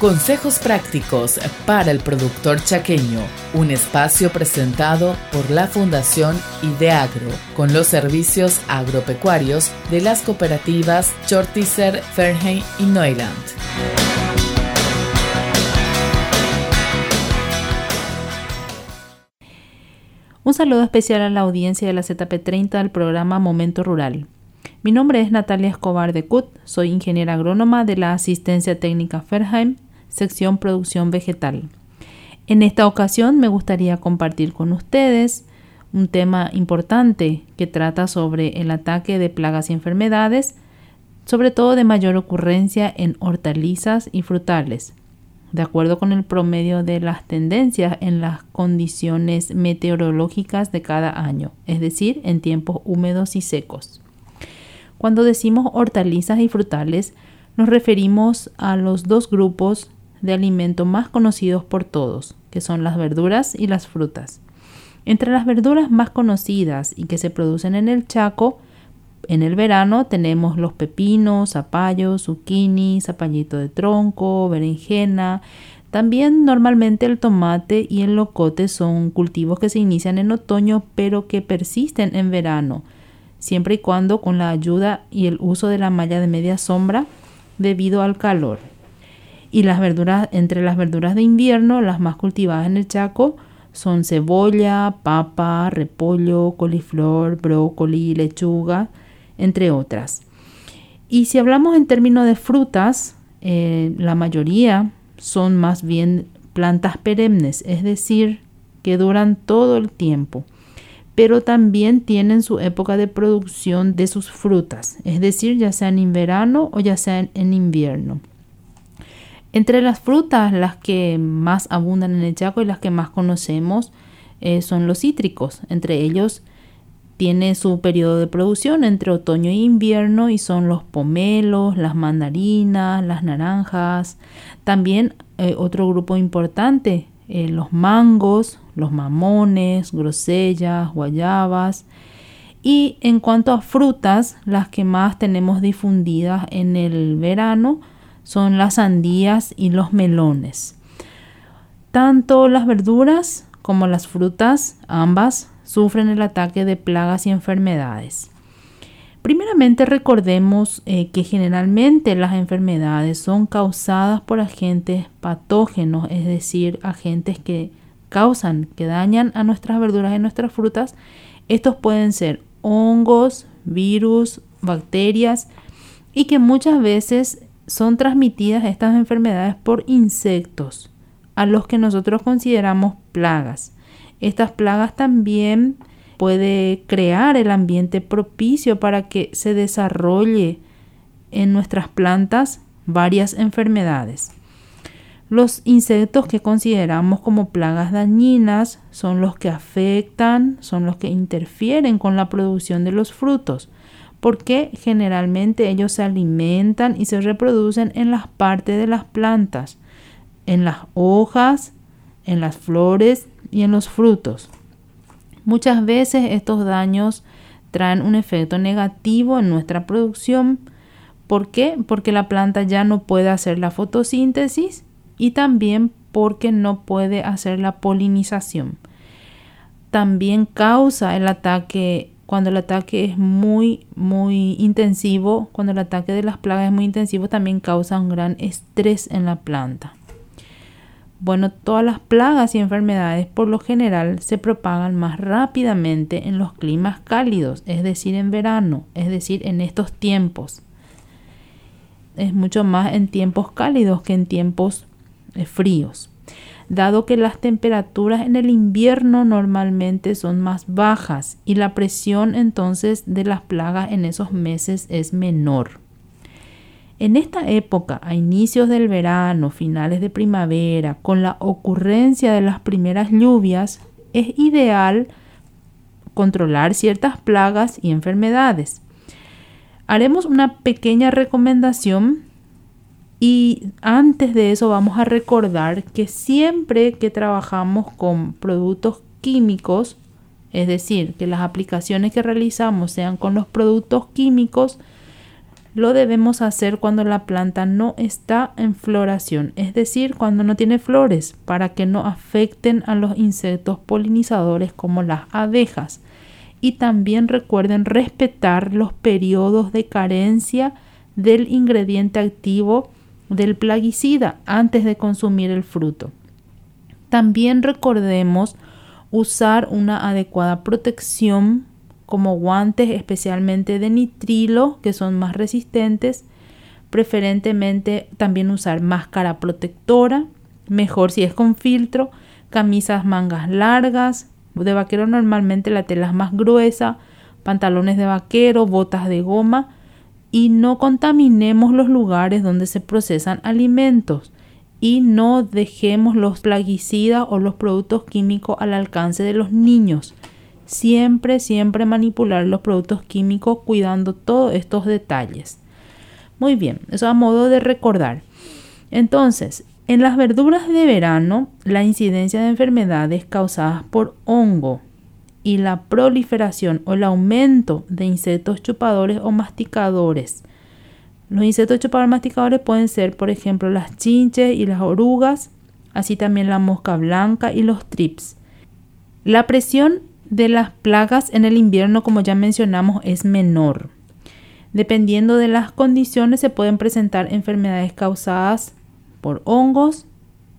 Consejos prácticos para el productor chaqueño, un espacio presentado por la Fundación Ideagro, con los servicios agropecuarios de las cooperativas Chortizer, Fernheim y Neuland. Un saludo especial a la audiencia de la ZP30 del programa Momento Rural. Mi nombre es Natalia Escobar de CUT, soy ingeniera agrónoma de la Asistencia Técnica Ferheim sección Producción Vegetal. En esta ocasión me gustaría compartir con ustedes un tema importante que trata sobre el ataque de plagas y enfermedades, sobre todo de mayor ocurrencia en hortalizas y frutales, de acuerdo con el promedio de las tendencias en las condiciones meteorológicas de cada año, es decir, en tiempos húmedos y secos. Cuando decimos hortalizas y frutales, nos referimos a los dos grupos de alimento más conocidos por todos, que son las verduras y las frutas. Entre las verduras más conocidas y que se producen en el Chaco, en el verano tenemos los pepinos, zapallos, zucchini, zapallito de tronco, berenjena. También normalmente el tomate y el locote son cultivos que se inician en otoño pero que persisten en verano, siempre y cuando con la ayuda y el uso de la malla de media sombra debido al calor. Y las verduras, entre las verduras de invierno, las más cultivadas en el Chaco son cebolla, papa, repollo, coliflor, brócoli, lechuga, entre otras. Y si hablamos en términos de frutas, eh, la mayoría son más bien plantas perennes, es decir, que duran todo el tiempo, pero también tienen su época de producción de sus frutas, es decir, ya sea en verano o ya sea en invierno. Entre las frutas, las que más abundan en el Chaco y las que más conocemos eh, son los cítricos. Entre ellos tiene su periodo de producción entre otoño e invierno y son los pomelos, las mandarinas, las naranjas. También eh, otro grupo importante, eh, los mangos, los mamones, grosellas, guayabas. Y en cuanto a frutas, las que más tenemos difundidas en el verano son las sandías y los melones. Tanto las verduras como las frutas, ambas, sufren el ataque de plagas y enfermedades. Primeramente recordemos eh, que generalmente las enfermedades son causadas por agentes patógenos, es decir, agentes que causan, que dañan a nuestras verduras y nuestras frutas. Estos pueden ser hongos, virus, bacterias y que muchas veces son transmitidas estas enfermedades por insectos, a los que nosotros consideramos plagas. Estas plagas también puede crear el ambiente propicio para que se desarrolle en nuestras plantas varias enfermedades. Los insectos que consideramos como plagas dañinas son los que afectan, son los que interfieren con la producción de los frutos porque generalmente ellos se alimentan y se reproducen en las partes de las plantas, en las hojas, en las flores y en los frutos. Muchas veces estos daños traen un efecto negativo en nuestra producción. ¿Por qué? Porque la planta ya no puede hacer la fotosíntesis y también porque no puede hacer la polinización. También causa el ataque cuando el ataque es muy, muy intensivo, cuando el ataque de las plagas es muy intensivo, también causa un gran estrés en la planta. Bueno, todas las plagas y enfermedades por lo general se propagan más rápidamente en los climas cálidos, es decir, en verano, es decir, en estos tiempos. Es mucho más en tiempos cálidos que en tiempos eh, fríos dado que las temperaturas en el invierno normalmente son más bajas y la presión entonces de las plagas en esos meses es menor. En esta época, a inicios del verano, finales de primavera, con la ocurrencia de las primeras lluvias, es ideal controlar ciertas plagas y enfermedades. Haremos una pequeña recomendación y antes de eso vamos a recordar que siempre que trabajamos con productos químicos, es decir, que las aplicaciones que realizamos sean con los productos químicos, lo debemos hacer cuando la planta no está en floración, es decir, cuando no tiene flores, para que no afecten a los insectos polinizadores como las abejas. Y también recuerden respetar los periodos de carencia del ingrediente activo del plaguicida antes de consumir el fruto. También recordemos usar una adecuada protección como guantes especialmente de nitrilo que son más resistentes, preferentemente también usar máscara protectora, mejor si es con filtro, camisas mangas largas, de vaquero normalmente la tela es más gruesa, pantalones de vaquero, botas de goma y no contaminemos los lugares donde se procesan alimentos y no dejemos los plaguicidas o los productos químicos al alcance de los niños. Siempre, siempre manipular los productos químicos cuidando todos estos detalles. Muy bien, eso a modo de recordar. Entonces, en las verduras de verano, la incidencia de enfermedades causadas por hongo y la proliferación o el aumento de insectos chupadores o masticadores. Los insectos chupadores masticadores pueden ser, por ejemplo, las chinches y las orugas, así también la mosca blanca y los trips. La presión de las plagas en el invierno, como ya mencionamos, es menor. Dependiendo de las condiciones se pueden presentar enfermedades causadas por hongos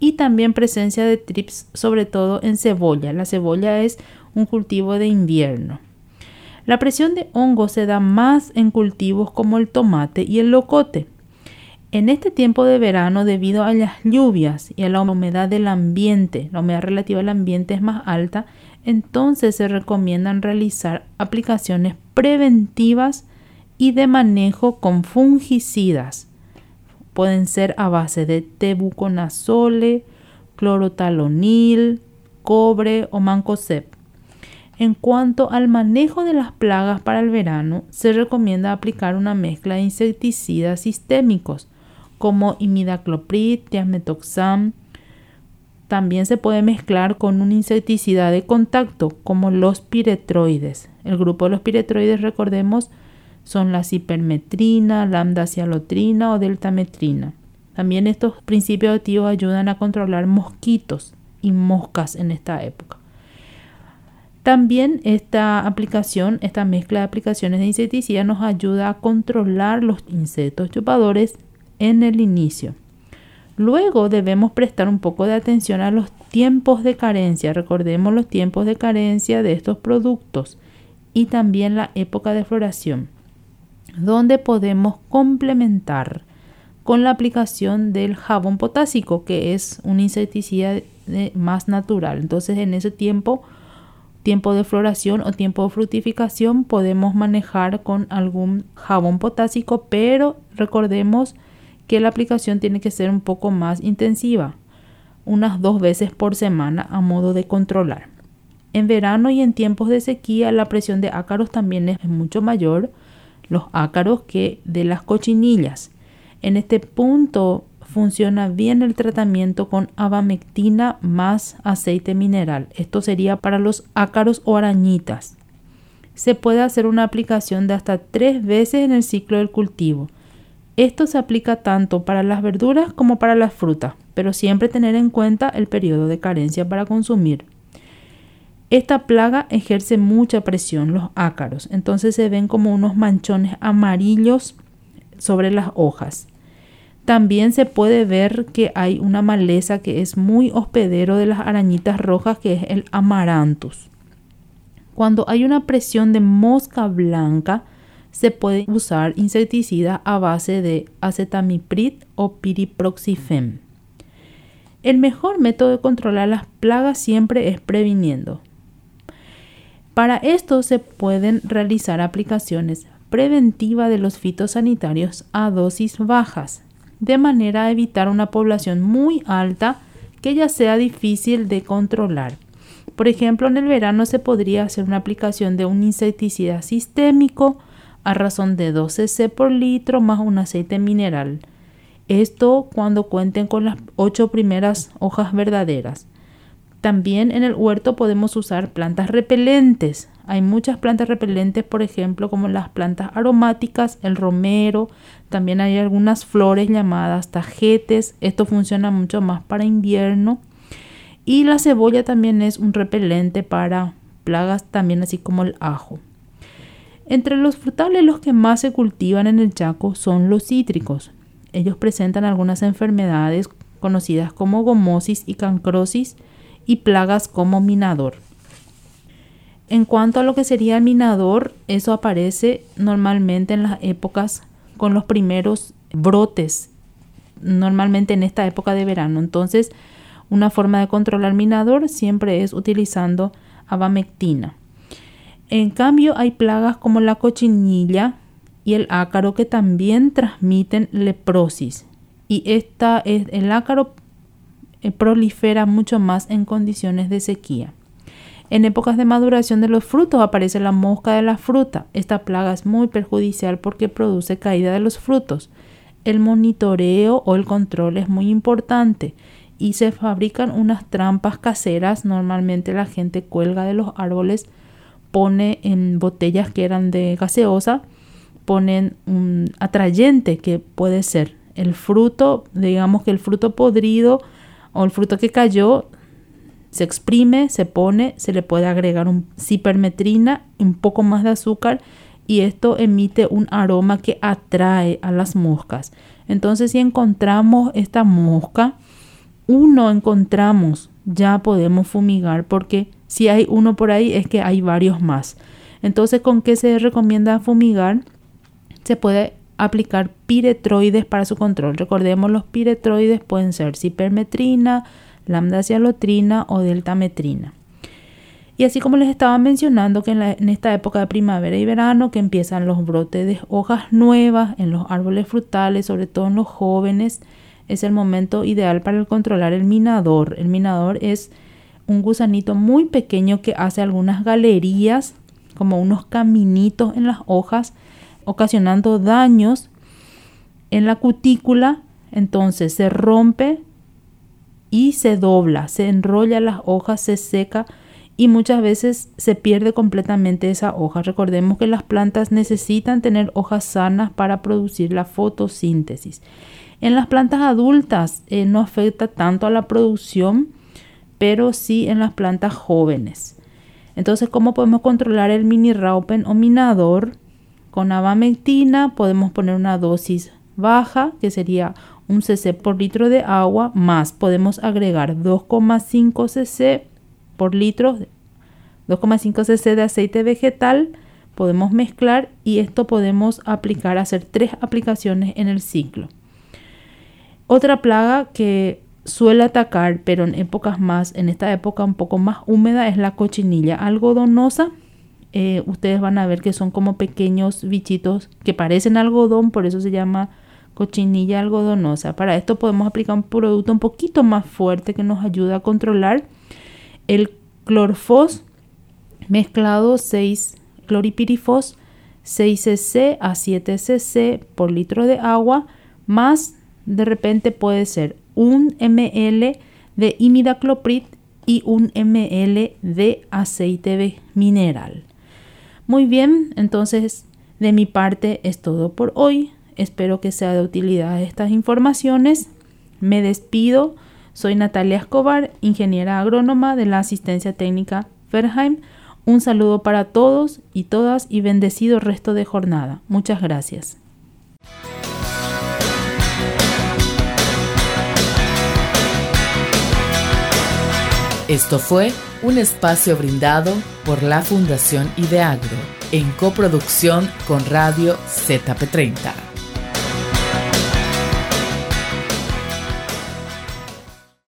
y también presencia de trips, sobre todo en cebolla. La cebolla es un cultivo de invierno. La presión de hongos se da más en cultivos como el tomate y el locote. En este tiempo de verano, debido a las lluvias y a la humedad del ambiente, la humedad relativa al ambiente es más alta, entonces se recomiendan realizar aplicaciones preventivas y de manejo con fungicidas. Pueden ser a base de tebuconazole, clorotalonil, cobre o mancozeb. En cuanto al manejo de las plagas para el verano, se recomienda aplicar una mezcla de insecticidas sistémicos como imidacloprid, tiametoxam, también se puede mezclar con un insecticida de contacto como los piretroides. El grupo de los piretroides, recordemos, son la cipermetrina, lambda cialotrina o deltametrina. También estos principios activos ayudan a controlar mosquitos y moscas en esta época. También esta aplicación, esta mezcla de aplicaciones de insecticida nos ayuda a controlar los insectos chupadores en el inicio. Luego debemos prestar un poco de atención a los tiempos de carencia. Recordemos los tiempos de carencia de estos productos y también la época de floración, donde podemos complementar con la aplicación del jabón potásico, que es un insecticida más natural. Entonces, en ese tiempo, tiempo de floración o tiempo de fructificación, podemos manejar con algún jabón potásico, pero recordemos que la aplicación tiene que ser un poco más intensiva, unas dos veces por semana a modo de controlar. En verano y en tiempos de sequía la presión de ácaros también es mucho mayor, los ácaros que de las cochinillas. En este punto funciona bien el tratamiento con abamectina más aceite mineral. Esto sería para los ácaros o arañitas. Se puede hacer una aplicación de hasta tres veces en el ciclo del cultivo. Esto se aplica tanto para las verduras como para las frutas, pero siempre tener en cuenta el periodo de carencia para consumir. Esta plaga ejerce mucha presión, los ácaros, entonces se ven como unos manchones amarillos sobre las hojas. También se puede ver que hay una maleza que es muy hospedero de las arañitas rojas, que es el amaranthus. Cuando hay una presión de mosca blanca, se puede usar insecticida a base de acetamiprid o piriproxifem. El mejor método de controlar las plagas siempre es previniendo. Para esto se pueden realizar aplicaciones preventivas de los fitosanitarios a dosis bajas, de manera a evitar una población muy alta que ya sea difícil de controlar. Por ejemplo, en el verano se podría hacer una aplicación de un insecticida sistémico a razón de 12 c por litro más un aceite mineral. Esto cuando cuenten con las 8 primeras hojas verdaderas. También en el huerto podemos usar plantas repelentes. Hay muchas plantas repelentes, por ejemplo, como las plantas aromáticas, el romero. También hay algunas flores llamadas tajetes. Esto funciona mucho más para invierno. Y la cebolla también es un repelente para plagas, también así como el ajo. Entre los frutales los que más se cultivan en el Chaco son los cítricos. Ellos presentan algunas enfermedades conocidas como gomosis y cancrosis y plagas como minador. En cuanto a lo que sería el minador, eso aparece normalmente en las épocas con los primeros brotes, normalmente en esta época de verano. Entonces, una forma de controlar minador siempre es utilizando abamectina. En cambio, hay plagas como la cochinilla y el ácaro que también transmiten leprosis. Y esta, el ácaro prolifera mucho más en condiciones de sequía. En épocas de maduración de los frutos aparece la mosca de la fruta. Esta plaga es muy perjudicial porque produce caída de los frutos. El monitoreo o el control es muy importante y se fabrican unas trampas caseras. Normalmente la gente cuelga de los árboles, pone en botellas que eran de gaseosa, ponen un atrayente que puede ser el fruto, digamos que el fruto podrido o el fruto que cayó se exprime, se pone, se le puede agregar un cipermetrina, un poco más de azúcar y esto emite un aroma que atrae a las moscas. Entonces si encontramos esta mosca, uno encontramos, ya podemos fumigar porque si hay uno por ahí es que hay varios más. Entonces, ¿con qué se recomienda fumigar? Se puede aplicar piretroides para su control. Recordemos, los piretroides pueden ser cipermetrina, lambda-cialotrina o deltametrina. Y así como les estaba mencionando que en, esta época de primavera y verano que empiezan los brotes de hojas nuevas en los árboles frutales, sobre todo en los jóvenes, es el momento ideal para controlar el minador. El minador es un gusanito muy pequeño que hace algunas galerías, como unos caminitos en las hojas ocasionando daños en la cutícula, entonces se rompe y se dobla, se enrolla las hojas, se seca y muchas veces se pierde completamente esa hoja. Recordemos que las plantas necesitan tener hojas sanas para producir la fotosíntesis. En las plantas adultas eh, no afecta tanto a la producción, pero sí en las plantas jóvenes. Entonces, ¿cómo podemos controlar el mini raupen o minador? Con abamectina podemos poner una dosis baja, que sería un cc por litro de agua, más podemos agregar 2,5 cc por litro, 2,5 cc de aceite vegetal, podemos mezclar y esto podemos aplicar, hacer tres aplicaciones en el ciclo. Otra plaga que suele atacar, pero en épocas más, en esta época un poco más húmeda, es la cochinilla algodonosa eh, ustedes van a ver que son como pequeños bichitos que parecen algodón, por eso se llama cochinilla algodonosa. Para esto podemos aplicar un producto un poquito más fuerte que nos ayuda a controlar el clorfos mezclado 6 cloripirifos 6 cc a 7 cc por litro de agua más de repente puede ser un ml de imidacloprid y un ml de aceite mineral. Muy bien, entonces de mi parte es todo por hoy. Espero que sea de utilidad estas informaciones. Me despido. Soy Natalia Escobar, ingeniera agrónoma de la asistencia técnica Ferheim. Un saludo para todos y todas y bendecido resto de jornada. Muchas gracias. Esto fue un espacio brindado por la Fundación Ideagro en coproducción con Radio ZP30.